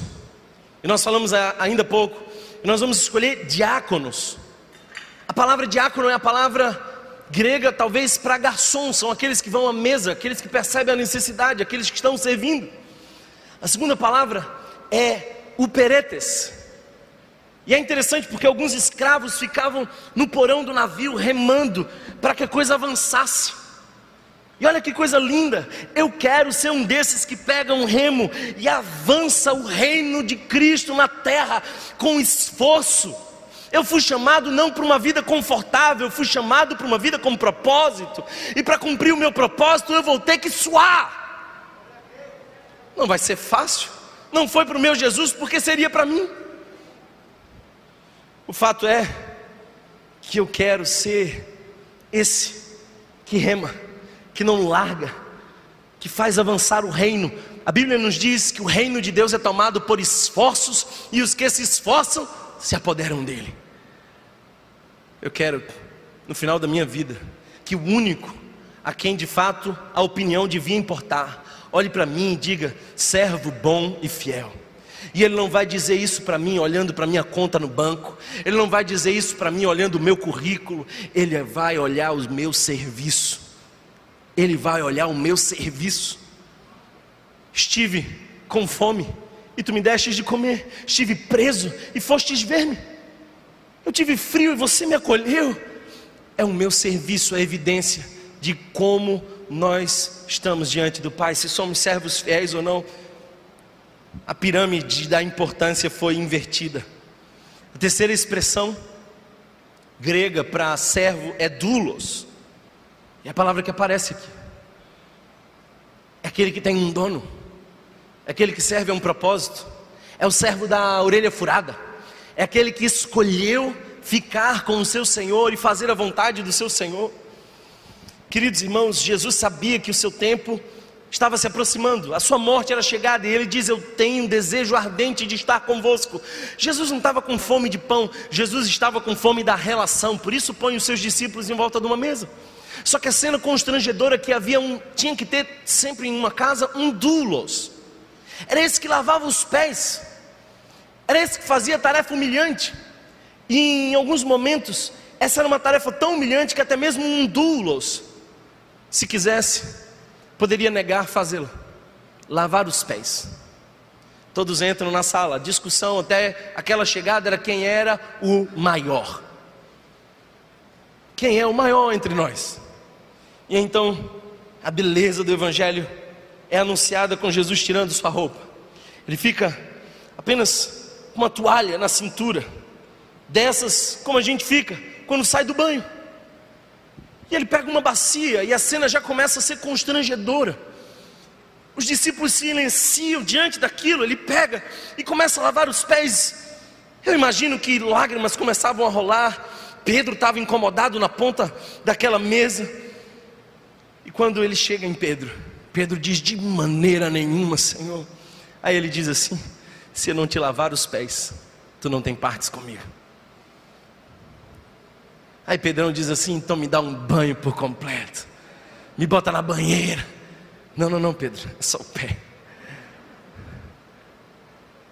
E nós falamos ainda há pouco. E nós vamos escolher diáconos. A palavra diácono é a palavra grega, talvez para garçom, são aqueles que vão à mesa, aqueles que percebem a necessidade, aqueles que estão servindo. A segunda palavra é uperetes. E é interessante porque alguns escravos ficavam no porão do navio remando para que a coisa avançasse. E olha que coisa linda, eu quero ser um desses que pega um remo e avança o reino de Cristo na terra com esforço. Eu fui chamado não para uma vida confortável, eu fui chamado para uma vida com propósito. E para cumprir o meu propósito, eu vou ter que suar. Não vai ser fácil. Não foi para o meu Jesus, porque seria para mim. O fato é que eu quero ser esse que rema que não larga, que faz avançar o reino. A Bíblia nos diz que o reino de Deus é tomado por esforços e os que se esforçam se apoderam dele. Eu quero, no final da minha vida, que o único a quem de fato a opinião devia importar, olhe para mim e diga: servo bom e fiel. E ele não vai dizer isso para mim olhando para minha conta no banco, ele não vai dizer isso para mim olhando o meu currículo, ele vai olhar o meu serviço. Ele vai olhar o meu serviço. Estive com fome e tu me destes de comer. Estive preso e fostes ver-me. Eu tive frio e você me acolheu. É o meu serviço, a evidência de como nós estamos diante do Pai, se somos servos fiéis ou não. A pirâmide da importância foi invertida. A terceira expressão grega para servo é doulos. É a palavra que aparece aqui. É aquele que tem um dono. É aquele que serve a um propósito. É o servo da orelha furada. É aquele que escolheu ficar com o seu Senhor e fazer a vontade do seu Senhor. Queridos irmãos, Jesus sabia que o seu tempo estava se aproximando, a sua morte era chegada, e ele diz: Eu tenho um desejo ardente de estar convosco. Jesus não estava com fome de pão, Jesus estava com fome da relação, por isso põe os seus discípulos em volta de uma mesa. Só que a cena constrangedora que havia um, tinha que ter sempre em uma casa um doulos. Era esse que lavava os pés. Era esse que fazia tarefa humilhante. E em alguns momentos, essa era uma tarefa tão humilhante que até mesmo um doulos, se quisesse, poderia negar fazê-la. Lavar os pés. Todos entram na sala, discussão até aquela chegada era quem era o maior. Quem é o maior entre nós? E então a beleza do Evangelho é anunciada com Jesus tirando sua roupa. Ele fica apenas com uma toalha na cintura, dessas como a gente fica quando sai do banho. E ele pega uma bacia e a cena já começa a ser constrangedora. Os discípulos silenciam diante daquilo, ele pega e começa a lavar os pés. Eu imagino que lágrimas começavam a rolar. Pedro estava incomodado na ponta daquela mesa. E quando ele chega em Pedro, Pedro diz: De maneira nenhuma, Senhor. Aí ele diz assim: Se eu não te lavar os pés, tu não tem partes comigo. Aí Pedrão diz assim: Então me dá um banho por completo, me bota na banheira. Não, não, não, Pedro, é só o pé.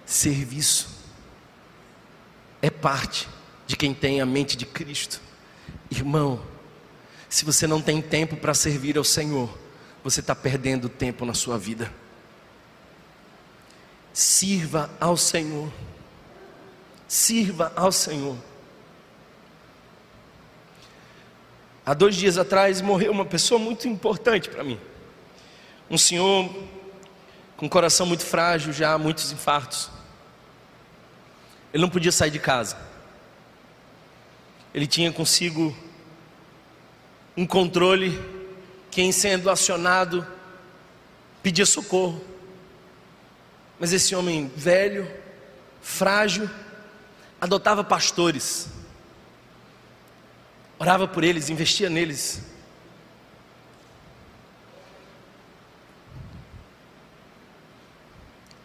Serviço é parte de quem tem a mente de Cristo, irmão. Se você não tem tempo para servir ao Senhor, você está perdendo tempo na sua vida. Sirva ao Senhor. Sirva ao Senhor. Há dois dias atrás morreu uma pessoa muito importante para mim. Um senhor com um coração muito frágil, já muitos infartos. Ele não podia sair de casa. Ele tinha consigo um controle que, em sendo acionado, pedia socorro. Mas esse homem velho, frágil, adotava pastores orava por eles, investia neles.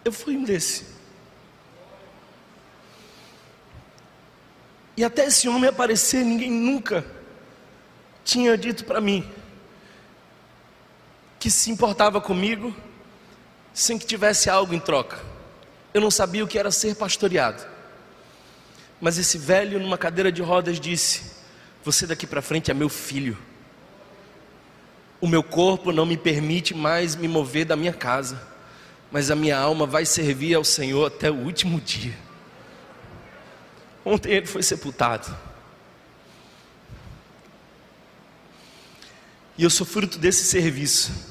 Eu fui um desse. E até esse homem aparecer, ninguém nunca tinha dito para mim que se importava comigo sem que tivesse algo em troca. Eu não sabia o que era ser pastoreado. Mas esse velho numa cadeira de rodas disse: você daqui para frente é meu filho. O meu corpo não me permite mais me mover da minha casa, mas a minha alma vai servir ao Senhor até o último dia. Ontem ele foi sepultado. E eu sou fruto desse serviço.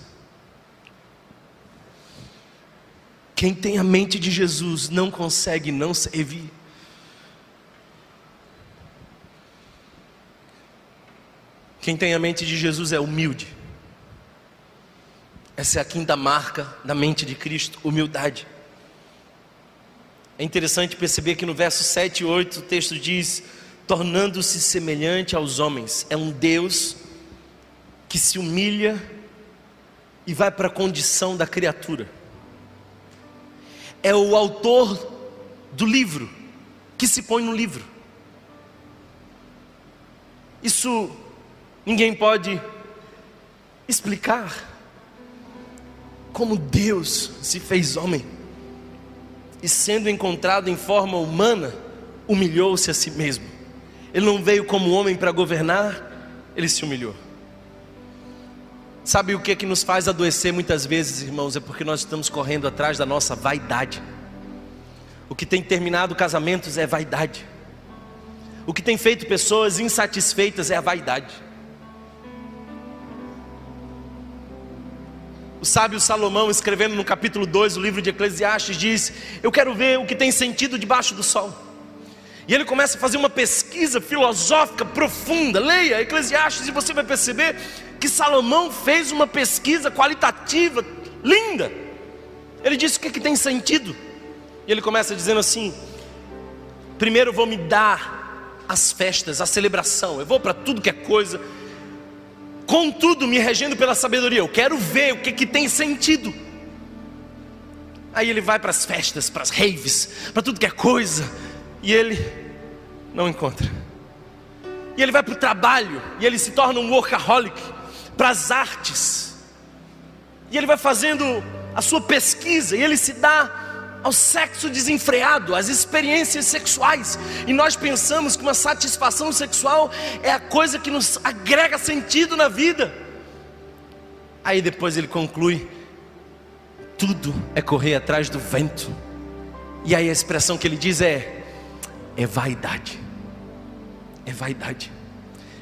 Quem tem a mente de Jesus não consegue não servir. Quem tem a mente de Jesus é humilde. Essa é a quinta marca da mente de Cristo, humildade. É interessante perceber que no verso 7 e 8 o texto diz: tornando-se semelhante aos homens. É um Deus que se humilha e vai para a condição da criatura. É o autor do livro que se põe no livro. Isso Ninguém pode explicar como Deus se fez homem e, sendo encontrado em forma humana, humilhou-se a si mesmo. Ele não veio como homem para governar, ele se humilhou. Sabe o que é que nos faz adoecer muitas vezes, irmãos? É porque nós estamos correndo atrás da nossa vaidade. O que tem terminado casamentos é vaidade. O que tem feito pessoas insatisfeitas é a vaidade. O sábio Salomão, escrevendo no capítulo 2 do livro de Eclesiastes, diz: Eu quero ver o que tem sentido debaixo do sol. E ele começa a fazer uma pesquisa filosófica profunda. Leia Eclesiastes e você vai perceber que Salomão fez uma pesquisa qualitativa linda. Ele disse o que, que tem sentido. E ele começa dizendo assim: Primeiro vou me dar as festas, a celebração. Eu vou para tudo que é coisa Contudo, me regendo pela sabedoria, eu quero ver o que, que tem sentido. Aí ele vai para as festas, para as raves, para tudo que é coisa, e ele não encontra. E ele vai para o trabalho, e ele se torna um workaholic, para as artes, e ele vai fazendo a sua pesquisa, e ele se dá ao sexo desenfreado, às experiências sexuais. E nós pensamos que uma satisfação sexual é a coisa que nos agrega sentido na vida. Aí depois ele conclui: tudo é correr atrás do vento. E aí a expressão que ele diz é: é vaidade. É vaidade.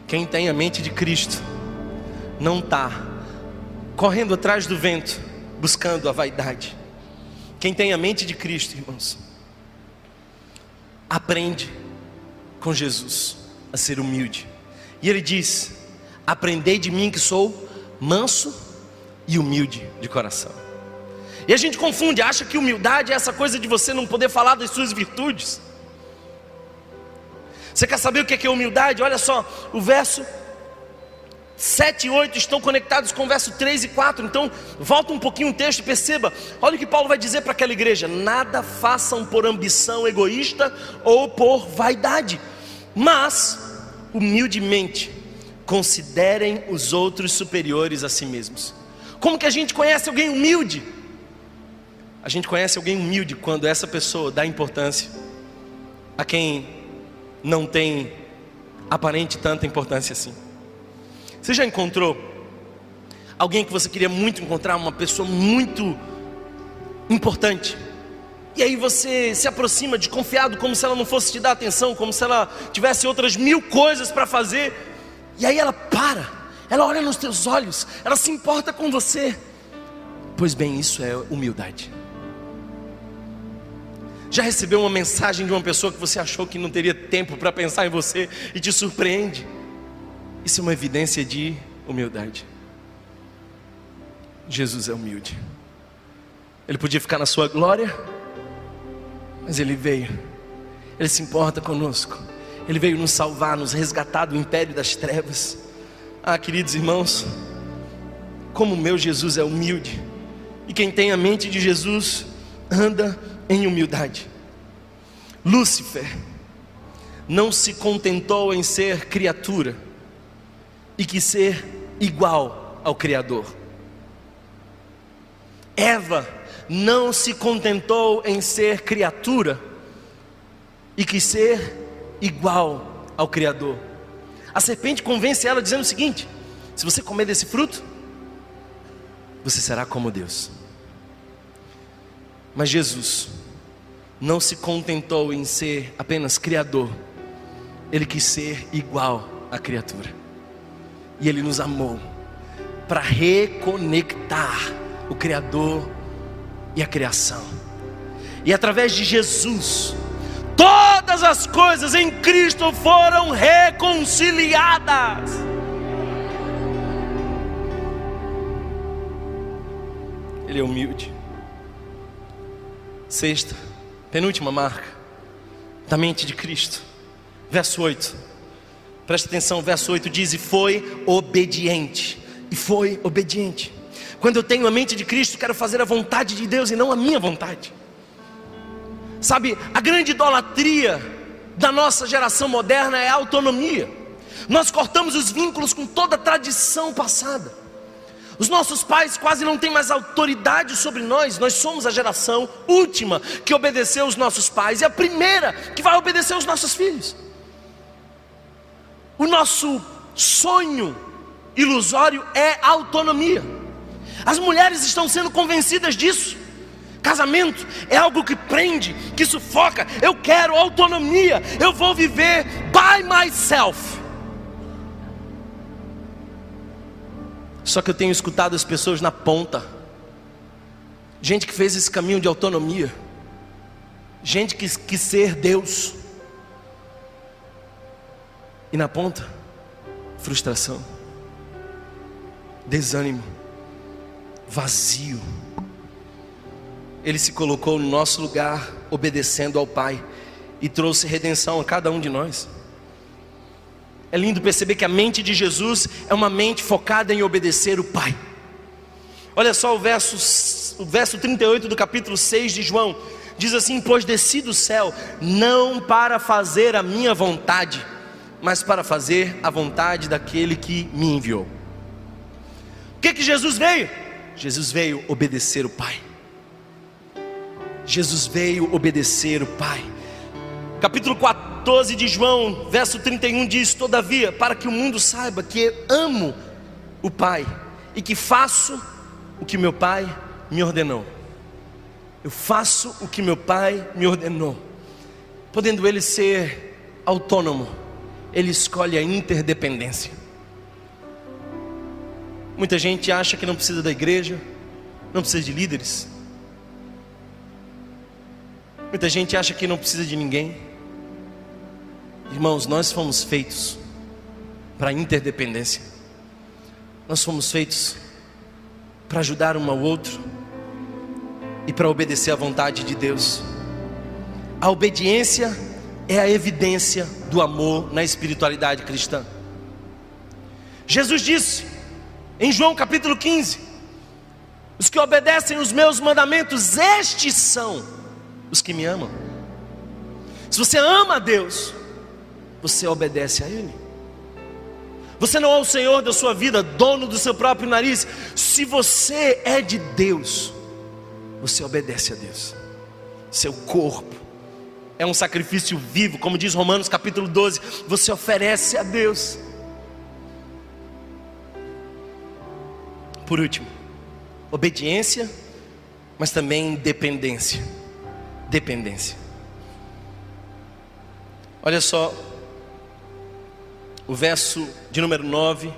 Quem tem a mente de Cristo não está correndo atrás do vento, buscando a vaidade quem tem a mente de Cristo, irmãos, aprende com Jesus a ser humilde. E ele diz: Aprendei de mim que sou manso e humilde de coração. E a gente confunde, acha que humildade é essa coisa de você não poder falar das suas virtudes. Você quer saber o que é humildade? Olha só, o verso 7 e 8 estão conectados com o verso 3 e 4. Então, volta um pouquinho o texto e perceba. Olha o que Paulo vai dizer para aquela igreja: Nada façam por ambição egoísta ou por vaidade, mas, humildemente, considerem os outros superiores a si mesmos. Como que a gente conhece alguém humilde? A gente conhece alguém humilde quando essa pessoa dá importância a quem não tem aparente tanta importância assim. Você já encontrou alguém que você queria muito encontrar, uma pessoa muito importante, E aí você se aproxima desconfiado, como se ela não fosse te dar atenção, como se ela tivesse outras mil coisas para fazer. E aí ela para, ela olha nos teus olhos, ela se importa com você. Pois bem, isso é humildade. Já recebeu uma mensagem de uma pessoa que você achou que não teria tempo para pensar em você e te surpreende? Isso é uma evidência de humildade. Jesus é humilde. Ele podia ficar na sua glória, mas ele veio. Ele se importa conosco. Ele veio nos salvar, nos resgatar do império das trevas. Ah, queridos irmãos, como o meu Jesus é humilde. E quem tem a mente de Jesus anda em humildade. Lúcifer não se contentou em ser criatura e que ser igual ao Criador. Eva não se contentou em ser criatura e que ser igual ao Criador. A serpente convence ela dizendo o seguinte: se você comer desse fruto, você será como Deus. Mas Jesus não se contentou em ser apenas criador, ele quis ser igual à criatura. E ele nos amou para reconectar o criador e a criação. E através de Jesus, todas as coisas em Cristo foram reconciliadas. Ele é humilde. Sexta, penúltima marca da mente de Cristo. Verso 8. Presta atenção, verso 8 diz: E foi obediente. E foi obediente. Quando eu tenho a mente de Cristo, quero fazer a vontade de Deus e não a minha vontade. Sabe, a grande idolatria da nossa geração moderna é a autonomia. Nós cortamos os vínculos com toda a tradição passada. Os nossos pais quase não têm mais autoridade sobre nós. Nós somos a geração última que obedeceu os nossos pais e a primeira que vai obedecer os nossos filhos. O nosso sonho ilusório é autonomia. As mulheres estão sendo convencidas disso. Casamento é algo que prende, que sufoca. Eu quero autonomia. Eu vou viver by myself. Só que eu tenho escutado as pessoas na ponta. Gente que fez esse caminho de autonomia. Gente que quis ser Deus. E na ponta, frustração, desânimo, vazio. Ele se colocou no nosso lugar, obedecendo ao Pai, e trouxe redenção a cada um de nós. É lindo perceber que a mente de Jesus é uma mente focada em obedecer o Pai. Olha só o verso, o verso 38 do capítulo 6 de João. Diz assim: Pois desci do céu, não para fazer a minha vontade, mas para fazer a vontade daquele que me enviou. O que que Jesus veio? Jesus veio obedecer o Pai. Jesus veio obedecer o Pai. Capítulo 14 de João, verso 31 diz: Todavia, para que o mundo saiba que amo o Pai e que faço o que meu Pai me ordenou. Eu faço o que meu Pai me ordenou. Podendo ele ser autônomo, ele escolhe a interdependência. Muita gente acha que não precisa da igreja, não precisa de líderes. Muita gente acha que não precisa de ninguém. Irmãos, nós fomos feitos para interdependência. Nós fomos feitos para ajudar um ao outro e para obedecer à vontade de Deus. A obediência é a evidência do amor na espiritualidade cristã. Jesus disse em João capítulo 15: Os que obedecem os meus mandamentos, estes são os que me amam. Se você ama a Deus, você obedece a Ele. Você não é o Senhor da sua vida, dono do seu próprio nariz. Se você é de Deus, você obedece a Deus. Seu corpo é um sacrifício vivo, como diz Romanos capítulo 12. Você oferece a Deus. Por último, obediência, mas também dependência. dependência. Olha só, o verso de número 9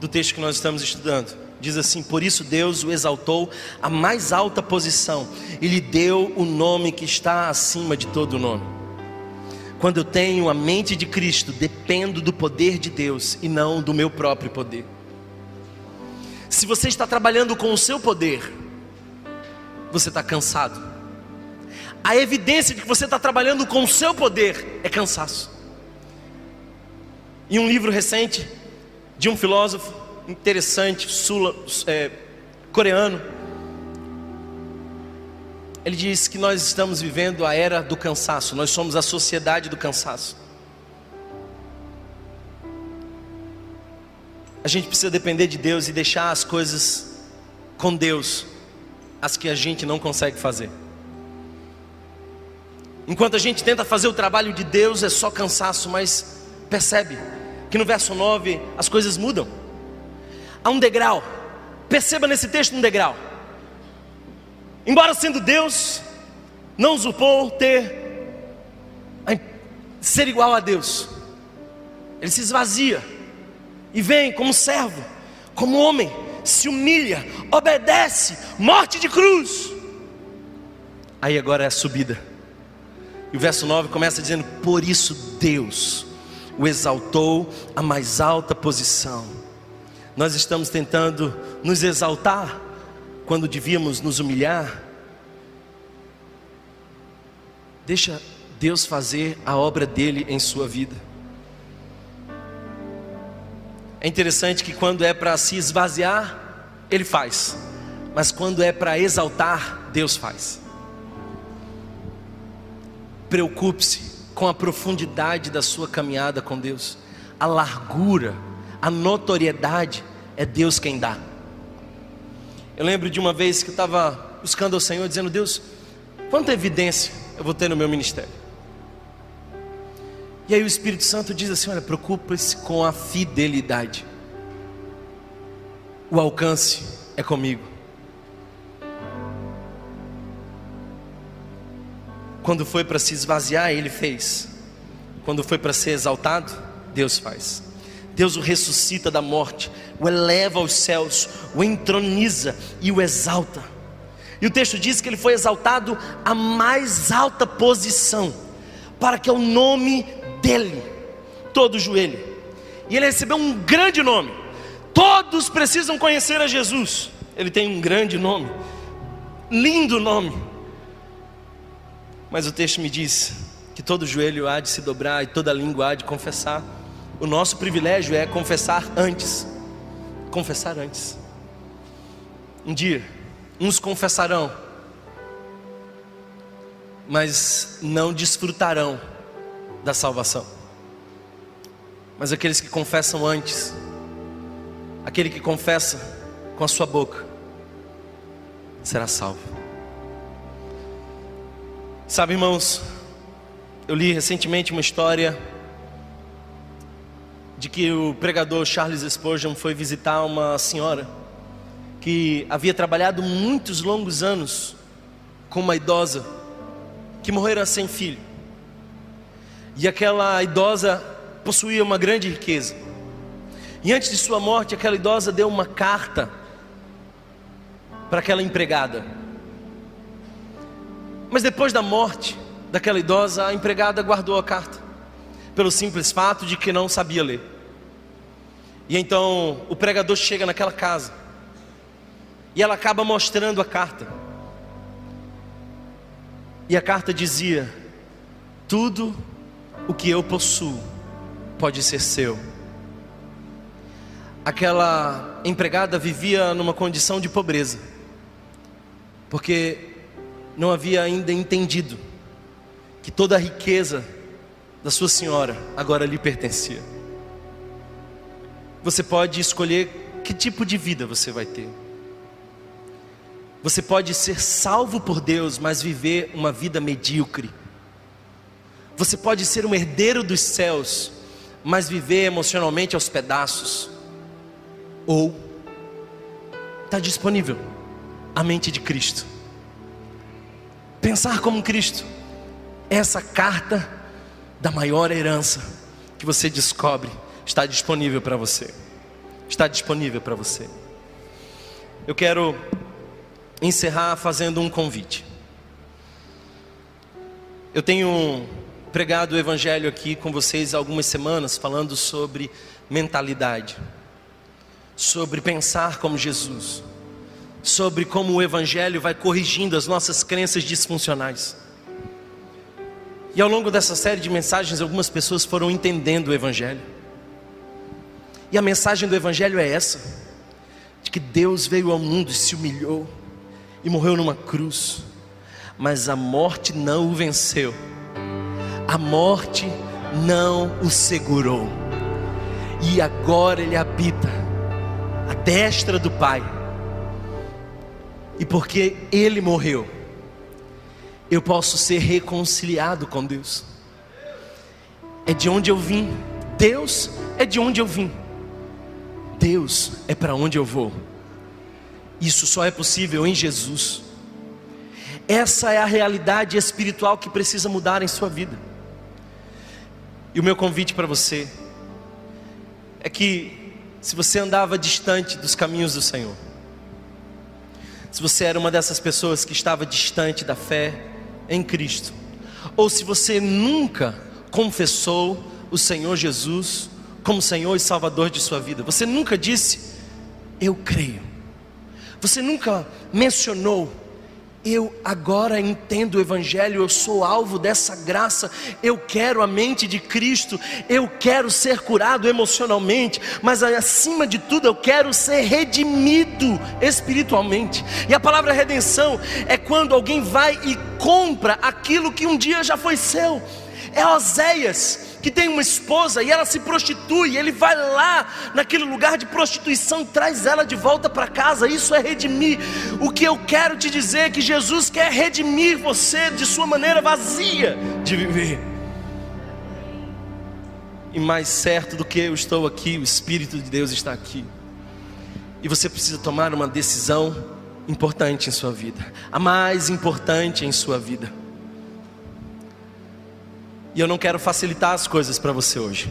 do texto que nós estamos estudando. Diz assim: Por isso Deus o exaltou à mais alta posição e lhe deu o nome que está acima de todo nome. Quando eu tenho a mente de Cristo, dependo do poder de Deus e não do meu próprio poder. Se você está trabalhando com o seu poder, você está cansado. A evidência de que você está trabalhando com o seu poder é cansaço. E um livro recente de um filósofo interessante, sula, é, coreano, ele diz que nós estamos vivendo a era do cansaço, nós somos a sociedade do cansaço. A gente precisa depender de Deus e deixar as coisas com Deus, as que a gente não consegue fazer. Enquanto a gente tenta fazer o trabalho de Deus, é só cansaço, mas percebe que no verso 9 as coisas mudam. Há um degrau, perceba nesse texto um degrau. Embora sendo Deus, não usurpou ter ser igual a Deus. Ele se esvazia e vem como servo, como homem, se humilha, obedece, morte de cruz. Aí agora é a subida. E o verso 9 começa dizendo: Por isso Deus o exaltou à mais alta posição. Nós estamos tentando nos exaltar quando devíamos nos humilhar. Deixa Deus fazer a obra dele em sua vida. É interessante que quando é para se esvaziar, Ele faz, mas quando é para exaltar, Deus faz. Preocupe-se com a profundidade da sua caminhada com Deus, a largura, a notoriedade, é Deus quem dá. Eu lembro de uma vez que eu estava buscando ao Senhor, dizendo: Deus, quanta evidência eu vou ter no meu ministério? E aí o Espírito Santo diz assim: Olha, preocupa-se com a fidelidade. O alcance é comigo. Quando foi para se esvaziar, ele fez. Quando foi para ser exaltado, Deus faz. Deus o ressuscita da morte, o eleva aos céus, o entroniza e o exalta. E o texto diz que ele foi exaltado à mais alta posição, para que o nome dele, todo joelho. E ele recebeu um grande nome. Todos precisam conhecer a Jesus. Ele tem um grande nome, lindo nome. Mas o texto me diz que todo joelho há de se dobrar e toda língua há de confessar. O nosso privilégio é confessar antes. Confessar antes. Um dia, uns confessarão, mas não desfrutarão da salvação. Mas aqueles que confessam antes, aquele que confessa com a sua boca, será salvo. Sabe, irmãos, eu li recentemente uma história de que o pregador Charles Spurgeon foi visitar uma senhora que havia trabalhado muitos longos anos com uma idosa que morrera sem filho. E aquela idosa possuía uma grande riqueza. E antes de sua morte, aquela idosa deu uma carta para aquela empregada. Mas depois da morte daquela idosa, a empregada guardou a carta, pelo simples fato de que não sabia ler. E então o pregador chega naquela casa e ela acaba mostrando a carta. E a carta dizia: Tudo o que eu possuo pode ser seu. Aquela empregada vivia numa condição de pobreza, porque não havia ainda entendido que toda a riqueza da sua senhora agora lhe pertencia. Você pode escolher que tipo de vida você vai ter. Você pode ser salvo por Deus, mas viver uma vida medíocre. Você pode ser um herdeiro dos céus, mas viver emocionalmente aos pedaços. Ou está disponível a mente de Cristo. Pensar como Cristo. Essa carta da maior herança que você descobre está disponível para você. Está disponível para você. Eu quero encerrar fazendo um convite. Eu tenho pregado o Evangelho aqui com vocês há algumas semanas, falando sobre mentalidade, sobre pensar como Jesus, sobre como o Evangelho vai corrigindo as nossas crenças disfuncionais. E ao longo dessa série de mensagens, algumas pessoas foram entendendo o Evangelho. E a mensagem do Evangelho é essa: de que Deus veio ao mundo e se humilhou e morreu numa cruz, mas a morte não o venceu, a morte não o segurou, e agora ele habita à destra do Pai, e porque ele morreu, eu posso ser reconciliado com Deus. É de onde eu vim, Deus é de onde eu vim. Deus é para onde eu vou. Isso só é possível em Jesus. Essa é a realidade espiritual que precisa mudar em sua vida. E o meu convite para você é que, se você andava distante dos caminhos do Senhor, se você era uma dessas pessoas que estava distante da fé em Cristo, ou se você nunca confessou o Senhor Jesus como Senhor e Salvador de sua vida. Você nunca disse, eu creio. Você nunca mencionou, eu agora entendo o Evangelho, eu sou alvo dessa graça, eu quero a mente de Cristo, eu quero ser curado emocionalmente, mas acima de tudo eu quero ser redimido espiritualmente. E a palavra redenção é quando alguém vai e compra aquilo que um dia já foi seu. É Oséias que tem uma esposa e ela se prostitui, ele vai lá naquele lugar de prostituição e traz ela de volta para casa. Isso é redimir. O que eu quero te dizer é que Jesus quer redimir você de sua maneira vazia de viver. E mais certo do que eu estou aqui, o Espírito de Deus está aqui. E você precisa tomar uma decisão importante em sua vida, a mais importante em sua vida. E eu não quero facilitar as coisas para você hoje.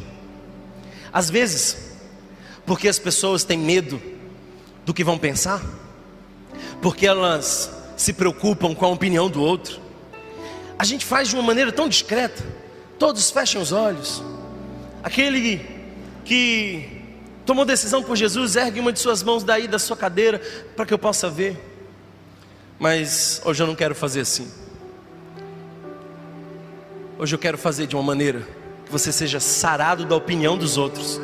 Às vezes, porque as pessoas têm medo do que vão pensar, porque elas se preocupam com a opinião do outro, a gente faz de uma maneira tão discreta, todos fecham os olhos. Aquele que tomou decisão por Jesus, ergue uma de suas mãos daí da sua cadeira para que eu possa ver. Mas hoje eu não quero fazer assim. Hoje eu quero fazer de uma maneira que você seja sarado da opinião dos outros.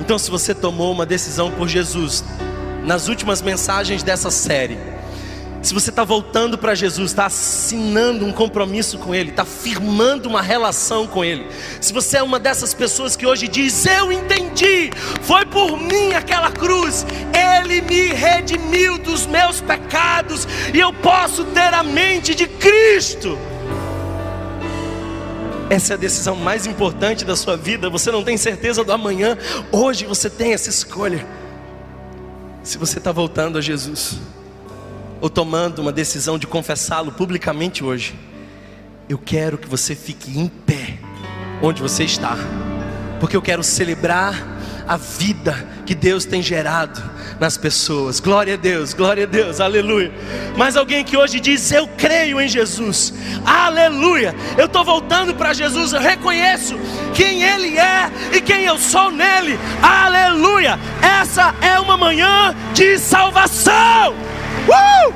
Então, se você tomou uma decisão por Jesus, nas últimas mensagens dessa série, se você está voltando para Jesus, está assinando um compromisso com Ele, está firmando uma relação com Ele. Se você é uma dessas pessoas que hoje diz: Eu entendi, foi por mim aquela cruz, Ele me redimiu dos meus pecados, e eu posso ter a mente de Cristo. Essa é a decisão mais importante da sua vida. Você não tem certeza do amanhã. Hoje você tem essa escolha. Se você está voltando a Jesus, ou tomando uma decisão de confessá-lo publicamente hoje, eu quero que você fique em pé onde você está, porque eu quero celebrar a vida que Deus tem gerado nas pessoas. Glória a Deus, glória a Deus, aleluia. Mas alguém que hoje diz: Eu creio em Jesus, aleluia. Eu estou voltando para Jesus, eu reconheço quem Ele é e quem eu sou nele, aleluia. Essa é uma manhã de salvação, uh!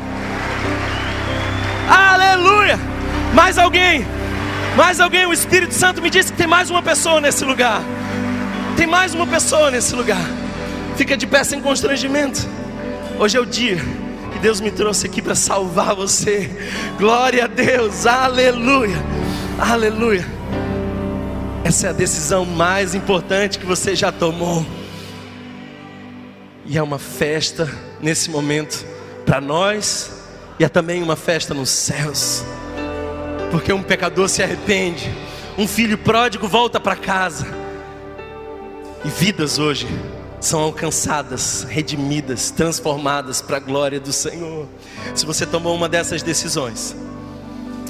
aleluia. Mais alguém, mais alguém, o Espírito Santo me disse que tem mais uma pessoa nesse lugar. Tem mais uma pessoa nesse lugar. Fica de pé sem constrangimento. Hoje é o dia que Deus me trouxe aqui para salvar você. Glória a Deus, aleluia, aleluia. Essa é a decisão mais importante que você já tomou. E é uma festa nesse momento para nós, e é também uma festa nos céus, porque um pecador se arrepende, um filho pródigo volta para casa e vidas hoje são alcançadas, redimidas, transformadas para a glória do Senhor. Se você tomou uma dessas decisões,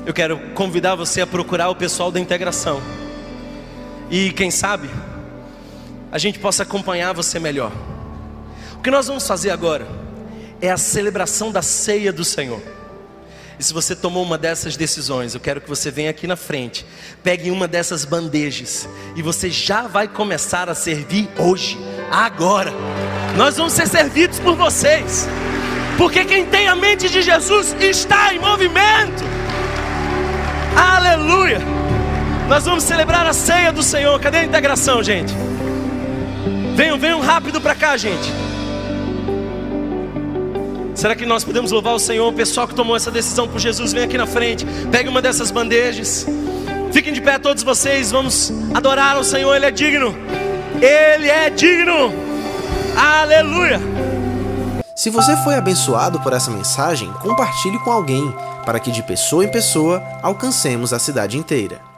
eu quero convidar você a procurar o pessoal da integração. E quem sabe, a gente possa acompanhar você melhor. O que nós vamos fazer agora é a celebração da ceia do Senhor. E se você tomou uma dessas decisões, eu quero que você venha aqui na frente, pegue uma dessas bandejas e você já vai começar a servir hoje, agora. Nós vamos ser servidos por vocês, porque quem tem a mente de Jesus está em movimento. Aleluia! Nós vamos celebrar a ceia do Senhor. Cadê a integração, gente? Venham, venham rápido para cá, gente. Será que nós podemos louvar o Senhor? O pessoal que tomou essa decisão por Jesus, vem aqui na frente, pegue uma dessas bandejas. Fiquem de pé todos vocês, vamos adorar ao Senhor, Ele é digno. Ele é digno. Aleluia. Se você foi abençoado por essa mensagem, compartilhe com alguém, para que de pessoa em pessoa alcancemos a cidade inteira.